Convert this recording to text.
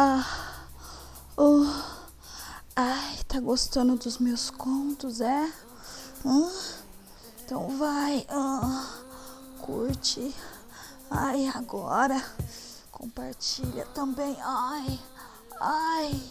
Ah, oh, ai, tá gostando dos meus contos, é? Então vai, ah, curte. Ai, agora compartilha também. Ai, ai.